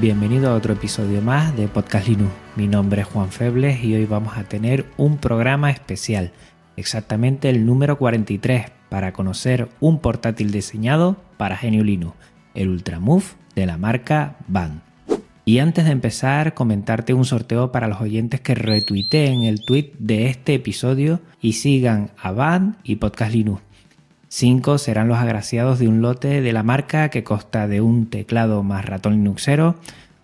Bienvenido a otro episodio más de Podcast Linux. Mi nombre es Juan Febles y hoy vamos a tener un programa especial, exactamente el número 43, para conocer un portátil diseñado para Genio Linux, el Ultramove de la marca Band. Y antes de empezar, comentarte un sorteo para los oyentes que retuiteen el tweet de este episodio y sigan a Band y Podcast Linux. Cinco serán los agraciados de un lote de la marca que consta de un teclado más ratón Linuxero,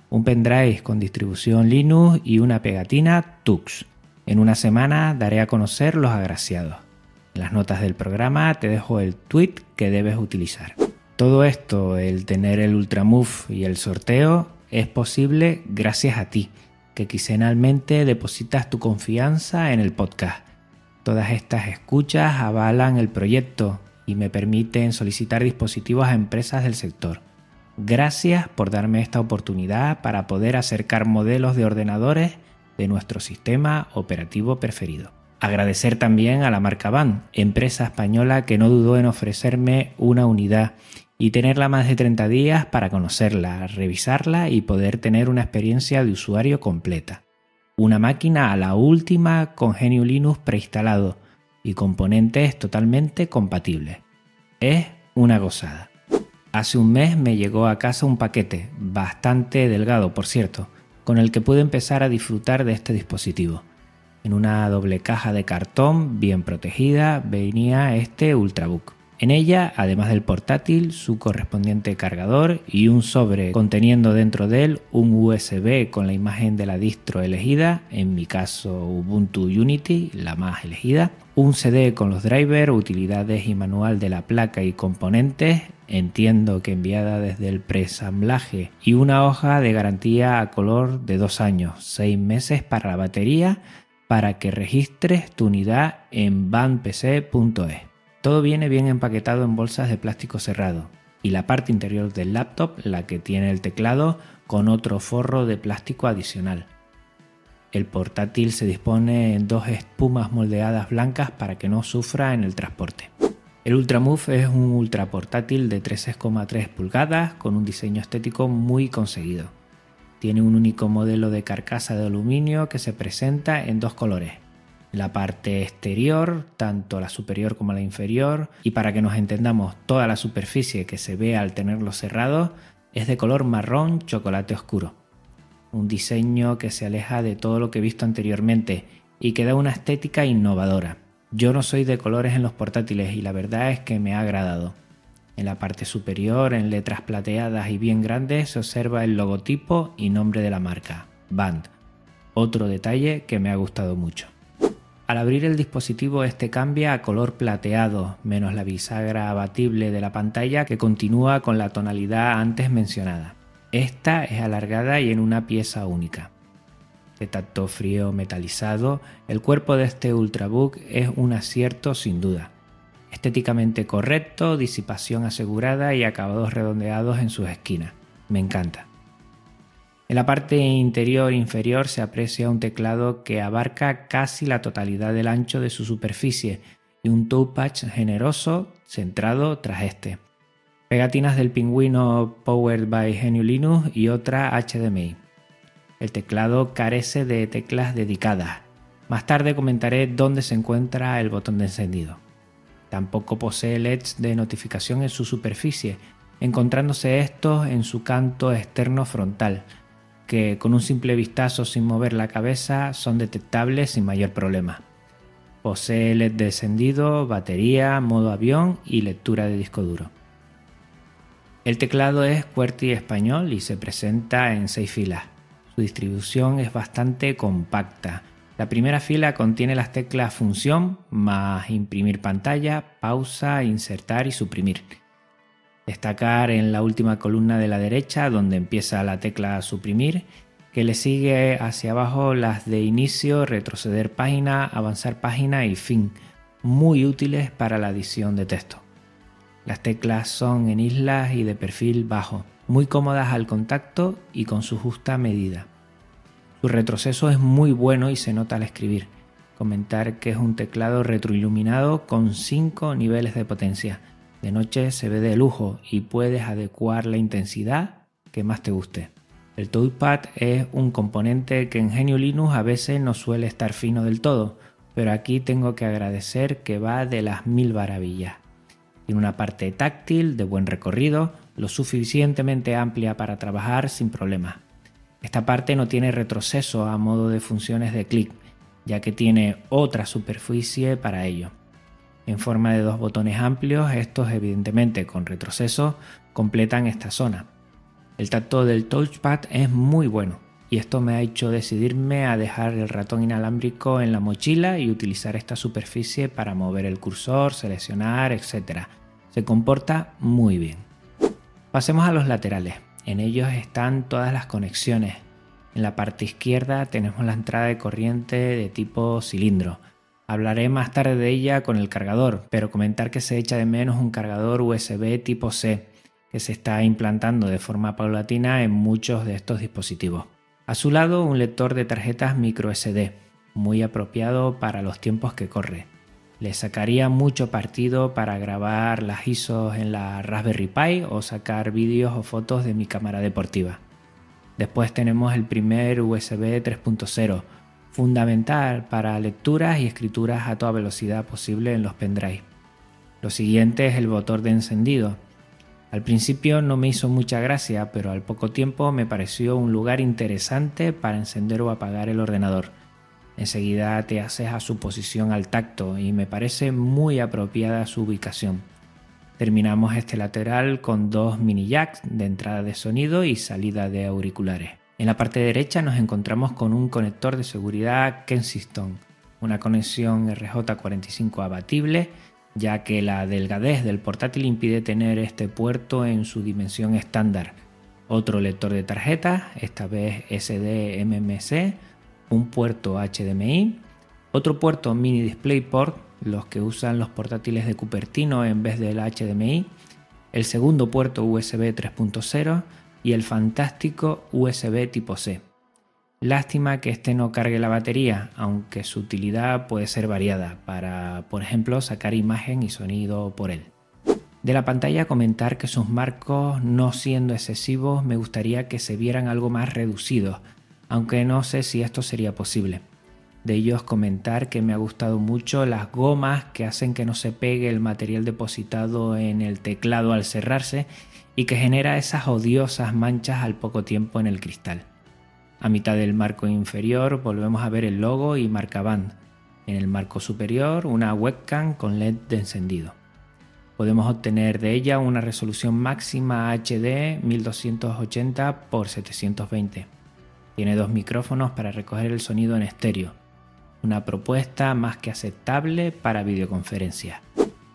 un pendrive con distribución Linux y una pegatina Tux. En una semana daré a conocer los agraciados. En las notas del programa te dejo el tweet que debes utilizar. Todo esto, el tener el Ultramove y el sorteo, es posible gracias a ti, que quincenalmente depositas tu confianza en el podcast. Todas estas escuchas avalan el proyecto y me permiten solicitar dispositivos a empresas del sector. Gracias por darme esta oportunidad para poder acercar modelos de ordenadores de nuestro sistema operativo preferido. Agradecer también a la marca Van, empresa española que no dudó en ofrecerme una unidad y tenerla más de 30 días para conocerla, revisarla y poder tener una experiencia de usuario completa. Una máquina a la última con GNU Linux preinstalado y componentes totalmente compatibles. Es una gozada. Hace un mes me llegó a casa un paquete, bastante delgado por cierto, con el que pude empezar a disfrutar de este dispositivo. En una doble caja de cartón bien protegida venía este Ultrabook. En ella, además del portátil, su correspondiente cargador y un sobre conteniendo dentro de él un USB con la imagen de la distro elegida, en mi caso Ubuntu Unity, la más elegida, un CD con los drivers, utilidades y manual de la placa y componentes, entiendo que enviada desde el presamblaje, y una hoja de garantía a color de dos años, seis meses para la batería, para que registres tu unidad en bandpc.es. Todo viene bien empaquetado en bolsas de plástico cerrado y la parte interior del laptop, la que tiene el teclado, con otro forro de plástico adicional. El portátil se dispone en dos espumas moldeadas blancas para que no sufra en el transporte. El Ultramove es un ultra portátil de 13,3 pulgadas con un diseño estético muy conseguido. Tiene un único modelo de carcasa de aluminio que se presenta en dos colores, la parte exterior, tanto la superior como la inferior, y para que nos entendamos, toda la superficie que se ve al tenerlo cerrado es de color marrón chocolate oscuro. Un diseño que se aleja de todo lo que he visto anteriormente y que da una estética innovadora. Yo no soy de colores en los portátiles y la verdad es que me ha agradado. En la parte superior, en letras plateadas y bien grandes, se observa el logotipo y nombre de la marca, Band. Otro detalle que me ha gustado mucho. Al abrir el dispositivo este cambia a color plateado, menos la bisagra abatible de la pantalla que continúa con la tonalidad antes mencionada. Esta es alargada y en una pieza única. De tacto frío metalizado, el cuerpo de este Ultrabook es un acierto sin duda. Estéticamente correcto, disipación asegurada y acabados redondeados en sus esquinas. Me encanta. En la parte interior inferior se aprecia un teclado que abarca casi la totalidad del ancho de su superficie y un touchpad generoso centrado tras este. Pegatinas del pingüino Powered by GNU Linux y otra HDMI. El teclado carece de teclas dedicadas. Más tarde comentaré dónde se encuentra el botón de encendido. Tampoco posee LEDs de notificación en su superficie, encontrándose estos en su canto externo frontal, que con un simple vistazo sin mover la cabeza son detectables sin mayor problema. Posee LED de encendido, batería, modo avión y lectura de disco duro. El teclado es QWERTY español y se presenta en seis filas. Su distribución es bastante compacta. La primera fila contiene las teclas función más imprimir pantalla, pausa, insertar y suprimir. Destacar en la última columna de la derecha donde empieza la tecla suprimir que le sigue hacia abajo las de inicio, retroceder página, avanzar página y fin, muy útiles para la edición de texto. Las teclas son en islas y de perfil bajo, muy cómodas al contacto y con su justa medida. Su retroceso es muy bueno y se nota al escribir. Comentar que es un teclado retroiluminado con 5 niveles de potencia. De noche se ve de lujo y puedes adecuar la intensidad que más te guste. El touchpad es un componente que en Genio Linux a veces no suele estar fino del todo, pero aquí tengo que agradecer que va de las mil maravillas. Tiene una parte táctil de buen recorrido, lo suficientemente amplia para trabajar sin problemas. Esta parte no tiene retroceso a modo de funciones de clic, ya que tiene otra superficie para ello. En forma de dos botones amplios, estos evidentemente con retroceso completan esta zona. El tacto del touchpad es muy bueno y esto me ha hecho decidirme a dejar el ratón inalámbrico en la mochila y utilizar esta superficie para mover el cursor, seleccionar, etc. Se comporta muy bien. Pasemos a los laterales. En ellos están todas las conexiones. En la parte izquierda tenemos la entrada de corriente de tipo cilindro. Hablaré más tarde de ella con el cargador, pero comentar que se echa de menos un cargador USB tipo C, que se está implantando de forma paulatina en muchos de estos dispositivos. A su lado un lector de tarjetas micro SD, muy apropiado para los tiempos que corre. Le sacaría mucho partido para grabar las ISOs en la Raspberry Pi o sacar vídeos o fotos de mi cámara deportiva. Después tenemos el primer USB 3.0, fundamental para lecturas y escrituras a toda velocidad posible en los pendrive. Lo siguiente es el botón de encendido, al principio no me hizo mucha gracia, pero al poco tiempo me pareció un lugar interesante para encender o apagar el ordenador. Enseguida te haces a su posición al tacto y me parece muy apropiada su ubicación. Terminamos este lateral con dos mini jacks de entrada de sonido y salida de auriculares. En la parte derecha nos encontramos con un conector de seguridad Kensington, una conexión RJ45 abatible ya que la delgadez del portátil impide tener este puerto en su dimensión estándar. Otro lector de tarjetas, esta vez SD MMC, un puerto HDMI, otro puerto mini DisplayPort, los que usan los portátiles de Cupertino en vez del HDMI, el segundo puerto USB 3.0 y el fantástico USB tipo C. Lástima que este no cargue la batería, aunque su utilidad puede ser variada para, por ejemplo, sacar imagen y sonido por él. De la pantalla comentar que sus marcos, no siendo excesivos, me gustaría que se vieran algo más reducidos, aunque no sé si esto sería posible. De ellos comentar que me ha gustado mucho las gomas que hacen que no se pegue el material depositado en el teclado al cerrarse y que genera esas odiosas manchas al poco tiempo en el cristal. A mitad del marco inferior volvemos a ver el logo y marca band. En el marco superior una webcam con LED de encendido. Podemos obtener de ella una resolución máxima HD 1280 x 720. Tiene dos micrófonos para recoger el sonido en estéreo. Una propuesta más que aceptable para videoconferencias.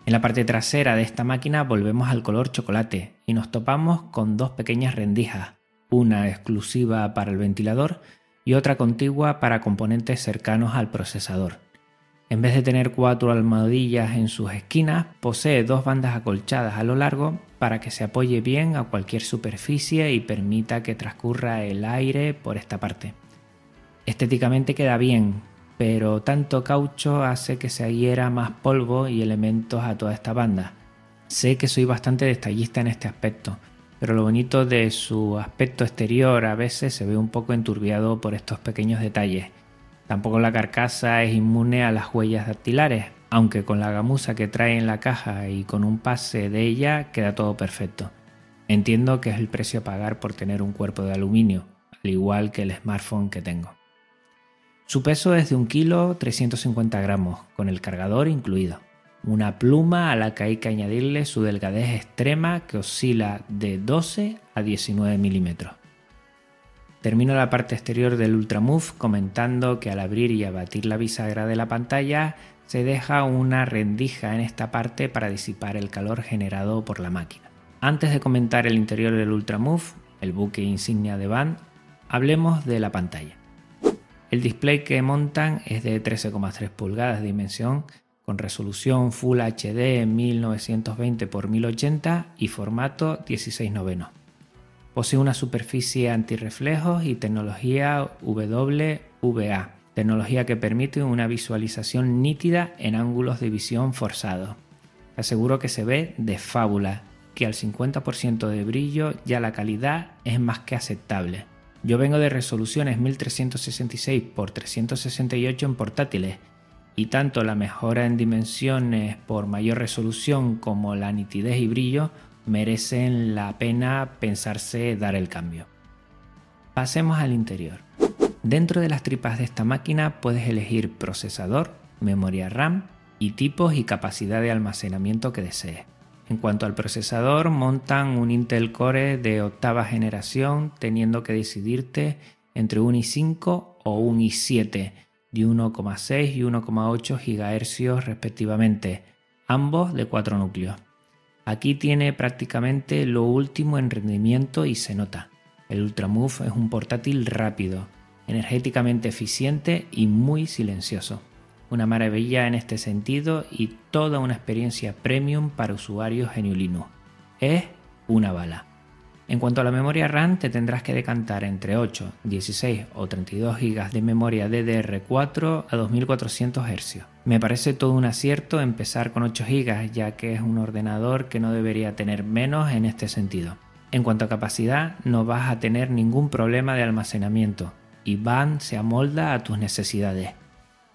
En la parte trasera de esta máquina volvemos al color chocolate y nos topamos con dos pequeñas rendijas, una exclusiva para el ventilador y otra contigua para componentes cercanos al procesador. En vez de tener cuatro almohadillas en sus esquinas, posee dos bandas acolchadas a lo largo para que se apoye bien a cualquier superficie y permita que transcurra el aire por esta parte. Estéticamente queda bien, pero tanto caucho hace que se adhiera más polvo y elementos a toda esta banda. Sé que soy bastante detallista en este aspecto, pero lo bonito de su aspecto exterior a veces se ve un poco enturbiado por estos pequeños detalles. Tampoco la carcasa es inmune a las huellas dactilares, aunque con la gamuza que trae en la caja y con un pase de ella queda todo perfecto. Entiendo que es el precio a pagar por tener un cuerpo de aluminio, al igual que el smartphone que tengo. Su peso es de 1 kg 350 gramos, con el cargador incluido. Una pluma a la que hay que añadirle su delgadez extrema que oscila de 12 a 19 milímetros. Termino la parte exterior del Ultramove comentando que al abrir y abatir la bisagra de la pantalla se deja una rendija en esta parte para disipar el calor generado por la máquina. Antes de comentar el interior del Ultramove, el buque insignia de Band, hablemos de la pantalla. El display que montan es de 13,3 pulgadas de dimensión con resolución Full HD 1920 x 1080 y formato 16 noveno. Posee una superficie antirreflejos y tecnología WVA, tecnología que permite una visualización nítida en ángulos de visión forzados. Aseguro que se ve de fábula, que al 50% de brillo ya la calidad es más que aceptable. Yo vengo de resoluciones 1366 x 368 en portátiles y tanto la mejora en dimensiones por mayor resolución como la nitidez y brillo merecen la pena pensarse dar el cambio. Pasemos al interior. Dentro de las tripas de esta máquina puedes elegir procesador, memoria RAM y tipos y capacidad de almacenamiento que desees. En cuanto al procesador, montan un Intel Core de octava generación teniendo que decidirte entre un i5 o un i7 de 1,6 y 1,8 GHz respectivamente, ambos de 4 núcleos. Aquí tiene prácticamente lo último en rendimiento y se nota. El Ultramove es un portátil rápido, energéticamente eficiente y muy silencioso. Una maravilla en este sentido y toda una experiencia premium para usuarios Linux. Es una bala. En cuanto a la memoria RAM, te tendrás que decantar entre 8, 16 o 32 GB de memoria DDR4 a 2400 Hz. Me parece todo un acierto empezar con 8 GB, ya que es un ordenador que no debería tener menos en este sentido. En cuanto a capacidad, no vas a tener ningún problema de almacenamiento y van se amolda a tus necesidades.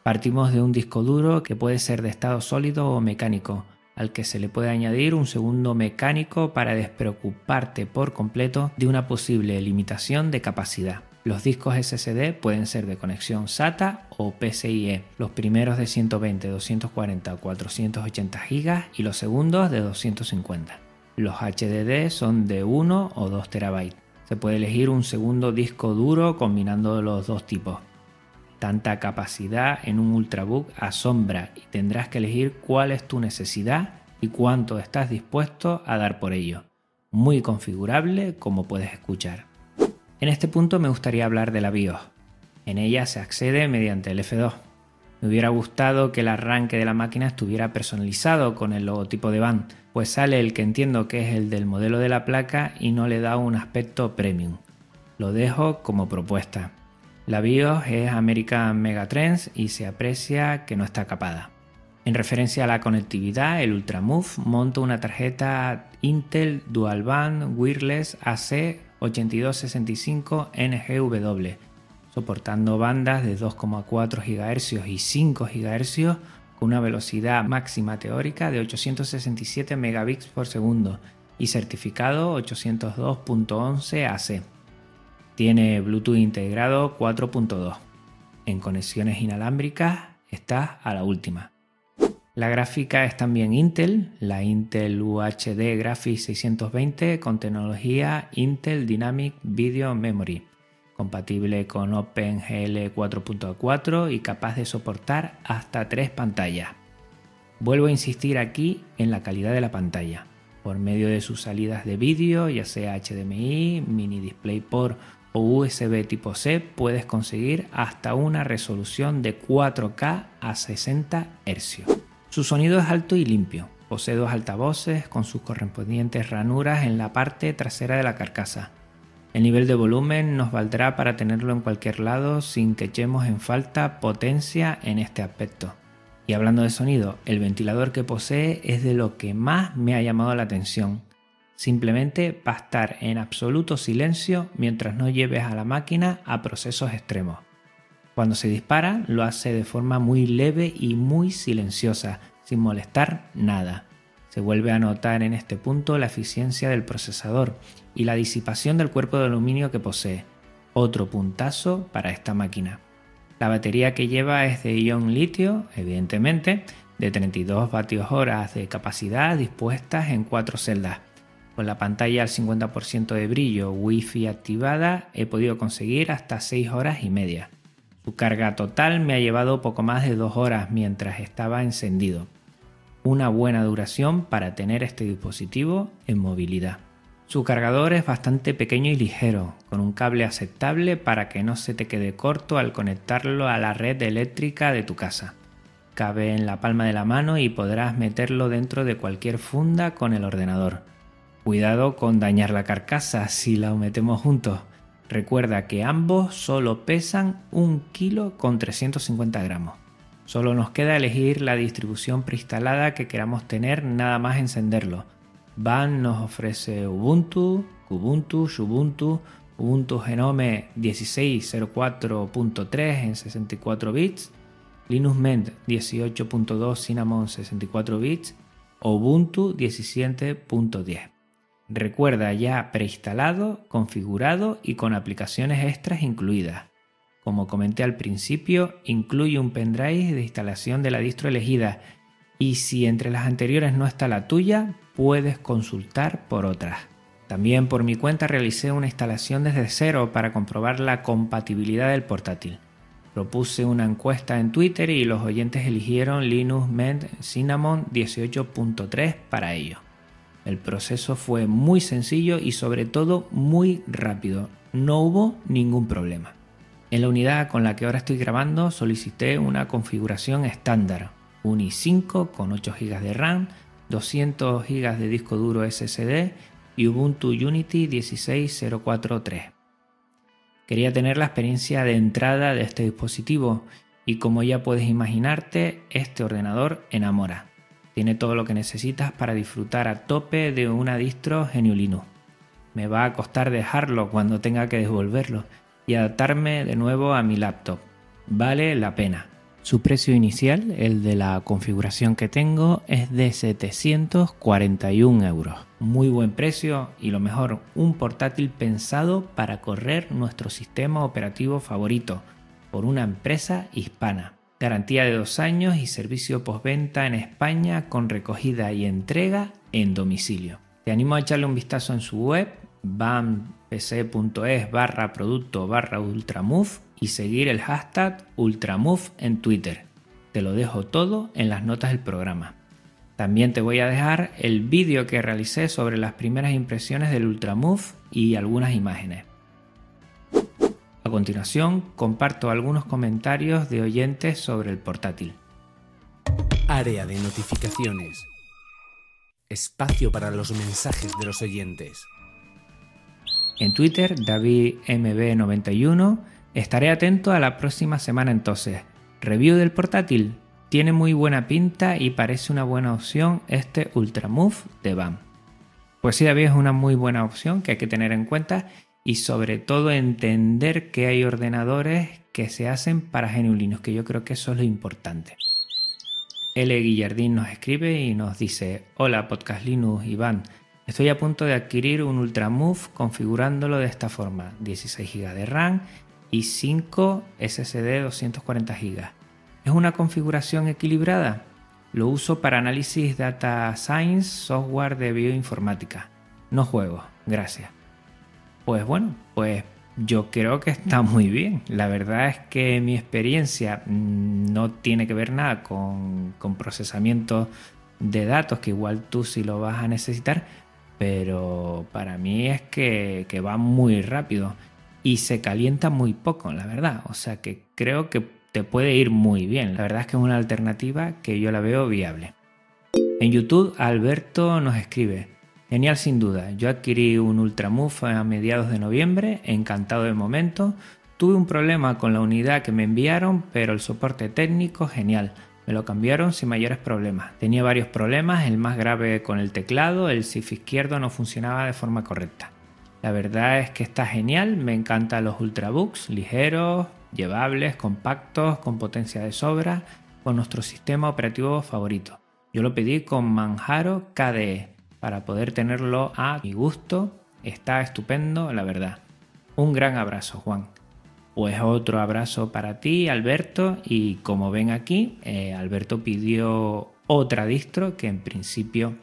Partimos de un disco duro que puede ser de estado sólido o mecánico, al que se le puede añadir un segundo mecánico para despreocuparte por completo de una posible limitación de capacidad. Los discos SSD pueden ser de conexión SATA o PCIe, los primeros de 120, 240 o 480 GB y los segundos de 250. Los HDD son de 1 o 2 TB. Se puede elegir un segundo disco duro combinando los dos tipos. Tanta capacidad en un ultrabook asombra y tendrás que elegir cuál es tu necesidad y cuánto estás dispuesto a dar por ello. Muy configurable como puedes escuchar. En este punto me gustaría hablar de la BIOS. En ella se accede mediante el F2. Me hubiera gustado que el arranque de la máquina estuviera personalizado con el logotipo de band, pues sale el que entiendo que es el del modelo de la placa y no le da un aspecto premium. Lo dejo como propuesta. La BIOS es American Megatrends y se aprecia que no está capada. En referencia a la conectividad, el Ultramove monta una tarjeta Intel Dual Band Wireless AC 8265 NGW, soportando bandas de 2,4 GHz y 5 GHz con una velocidad máxima teórica de 867 megabits por segundo y certificado 802.11 AC. Tiene Bluetooth integrado 4.2. En conexiones inalámbricas está a la última. La gráfica es también Intel, la Intel UHD Graphics 620 con tecnología Intel Dynamic Video Memory, compatible con OpenGL 4.4 y capaz de soportar hasta tres pantallas. Vuelvo a insistir aquí en la calidad de la pantalla. Por medio de sus salidas de vídeo, ya sea HDMI, mini DisplayPort o USB tipo C puedes conseguir hasta una resolución de 4K a 60 Hz. Su sonido es alto y limpio. Posee dos altavoces con sus correspondientes ranuras en la parte trasera de la carcasa. El nivel de volumen nos valdrá para tenerlo en cualquier lado sin que echemos en falta potencia en este aspecto. Y hablando de sonido, el ventilador que posee es de lo que más me ha llamado la atención. Simplemente va a estar en absoluto silencio mientras no lleves a la máquina a procesos extremos. Cuando se dispara lo hace de forma muy leve y muy silenciosa, sin molestar nada. Se vuelve a notar en este punto la eficiencia del procesador y la disipación del cuerpo de aluminio que posee. Otro puntazo para esta máquina. La batería que lleva es de ion litio, evidentemente, de 32 vatios horas de capacidad dispuestas en cuatro celdas. Con la pantalla al 50% de brillo, wifi activada, he podido conseguir hasta 6 horas y media. Su carga total me ha llevado poco más de 2 horas mientras estaba encendido. Una buena duración para tener este dispositivo en movilidad. Su cargador es bastante pequeño y ligero, con un cable aceptable para que no se te quede corto al conectarlo a la red eléctrica de tu casa. Cabe en la palma de la mano y podrás meterlo dentro de cualquier funda con el ordenador. Cuidado con dañar la carcasa si la metemos juntos. Recuerda que ambos solo pesan un kilo con 350 gramos. Solo nos queda elegir la distribución preinstalada que queramos tener nada más encenderlo Van nos ofrece Ubuntu, Ubuntu, Ubuntu, Ubuntu Genome 16.04.3 en 64 bits, Linux Mint 18.2 Cinnamon 64 bits Ubuntu 17.10. Recuerda ya preinstalado, configurado y con aplicaciones extras incluidas. Como comenté al principio, incluye un pendrive de instalación de la distro elegida y si entre las anteriores no está la tuya, puedes consultar por otras. También por mi cuenta realicé una instalación desde cero para comprobar la compatibilidad del portátil. Propuse una encuesta en Twitter y los oyentes eligieron Linux Mint Cinnamon 18.3 para ello. El proceso fue muy sencillo y sobre todo muy rápido. No hubo ningún problema. En la unidad con la que ahora estoy grabando solicité una configuración estándar, un i5 con 8 GB de RAM, 200 GB de disco duro SSD y Ubuntu Unity 16.04.3. Quería tener la experiencia de entrada de este dispositivo y como ya puedes imaginarte, este ordenador enamora. Tiene todo lo que necesitas para disfrutar a tope de una distro GNU Linux. Me va a costar dejarlo cuando tenga que devolverlo y adaptarme de nuevo a mi laptop. Vale la pena. Su precio inicial, el de la configuración que tengo, es de 741 euros. Muy buen precio y lo mejor, un portátil pensado para correr nuestro sistema operativo favorito por una empresa hispana. Garantía de dos años y servicio postventa en España con recogida y entrega en domicilio. Te animo a echarle un vistazo en su web bampc.es barra producto barra ultramove y seguir el hashtag Ultramove en Twitter. Te lo dejo todo en las notas del programa. También te voy a dejar el vídeo que realicé sobre las primeras impresiones del Ultramove y algunas imágenes. A continuación, comparto algunos comentarios de oyentes sobre el portátil. Área de notificaciones. Espacio para los mensajes de los oyentes. En Twitter, DavidMB91 Estaré atento a la próxima semana entonces. Review del portátil. Tiene muy buena pinta y parece una buena opción este Ultramove de BAM. Pues sí, David es una muy buena opción que hay que tener en cuenta y sobre todo entender que hay ordenadores que se hacen para GNU que yo creo que eso es lo importante. L. Guillardín nos escribe y nos dice, hola Podcast Linux Iván, estoy a punto de adquirir un Ultramove configurándolo de esta forma, 16 GB de RAM y 5 SSD 240 GB. ¿Es una configuración equilibrada? Lo uso para análisis data science, software de bioinformática. No juego, gracias. Pues bueno, pues yo creo que está muy bien. La verdad es que mi experiencia no tiene que ver nada con, procesamiento de datos, que igual tú sí lo vas a necesitar, pero para mí es que, que va muy rápido y se calienta muy poco, la verdad. O sea que creo que te puede ir muy bien. La verdad es que es una alternativa que yo la veo viable. En YouTube, Alberto nos escribe. Genial sin duda. Yo adquirí un Ultramove a mediados de noviembre, encantado de momento. Tuve un problema con la unidad que me enviaron, pero el soporte técnico genial. Me lo cambiaron sin mayores problemas. Tenía varios problemas, el más grave con el teclado, el SIF izquierdo no funcionaba de forma correcta. La verdad es que está genial, me encantan los ultrabooks, ligeros, llevables, compactos, con potencia de sobra, con nuestro sistema operativo favorito. Yo lo pedí con Manjaro KDE para poder tenerlo a mi gusto. Está estupendo, la verdad. Un gran abrazo, Juan. Pues otro abrazo para ti, Alberto. Y como ven aquí, eh, Alberto pidió otra distro que en principio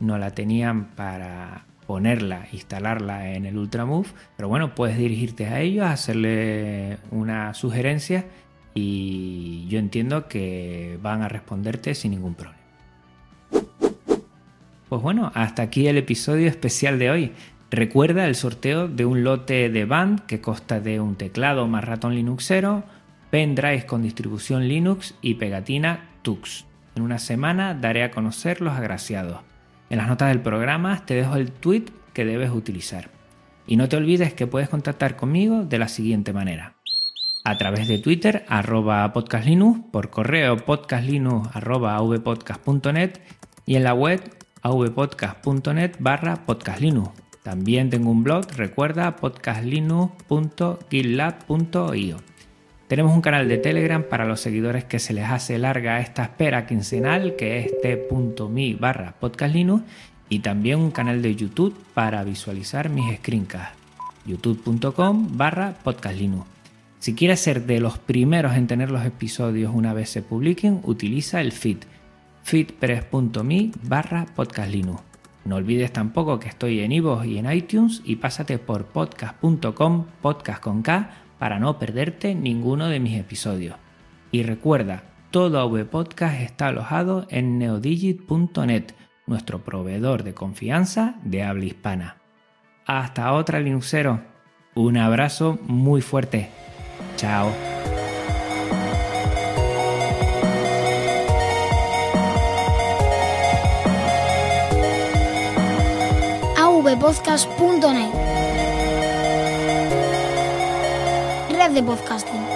no la tenían para ponerla, instalarla en el Ultramove. Pero bueno, puedes dirigirte a ellos, hacerle una sugerencia y yo entiendo que van a responderte sin ningún problema. Pues bueno, hasta aquí el episodio especial de hoy. Recuerda el sorteo de un lote de band que consta de un teclado más ratón Linuxero, pendrive con distribución Linux y pegatina Tux. En una semana daré a conocer los agraciados. En las notas del programa te dejo el tweet que debes utilizar. Y no te olvides que puedes contactar conmigo de la siguiente manera. A través de Twitter, arroba podcastlinux, por correo podcastlinux arroba avpodcast.net y en la web avpodcast.net barra podcastlinux. También tengo un blog, recuerda podcastlinux.gitlab.io. Tenemos un canal de Telegram para los seguidores que se les hace larga esta espera quincenal, que es t.me barra podcastlinux, y también un canal de YouTube para visualizar mis screencasts, youtube.com barra podcastlinux. Si quieres ser de los primeros en tener los episodios una vez se publiquen, utiliza el feed, feedpress.me barra podcastlinux. No olvides tampoco que estoy en iVoox y en iTunes y pásate por podcast.com, podcast con para no perderte ninguno de mis episodios. Y recuerda, todo AV Podcast está alojado en neodigit.net, nuestro proveedor de confianza de habla hispana. Hasta otra Linuxero. Un abrazo muy fuerte. Chao. avpodcast.net Red de podcasting.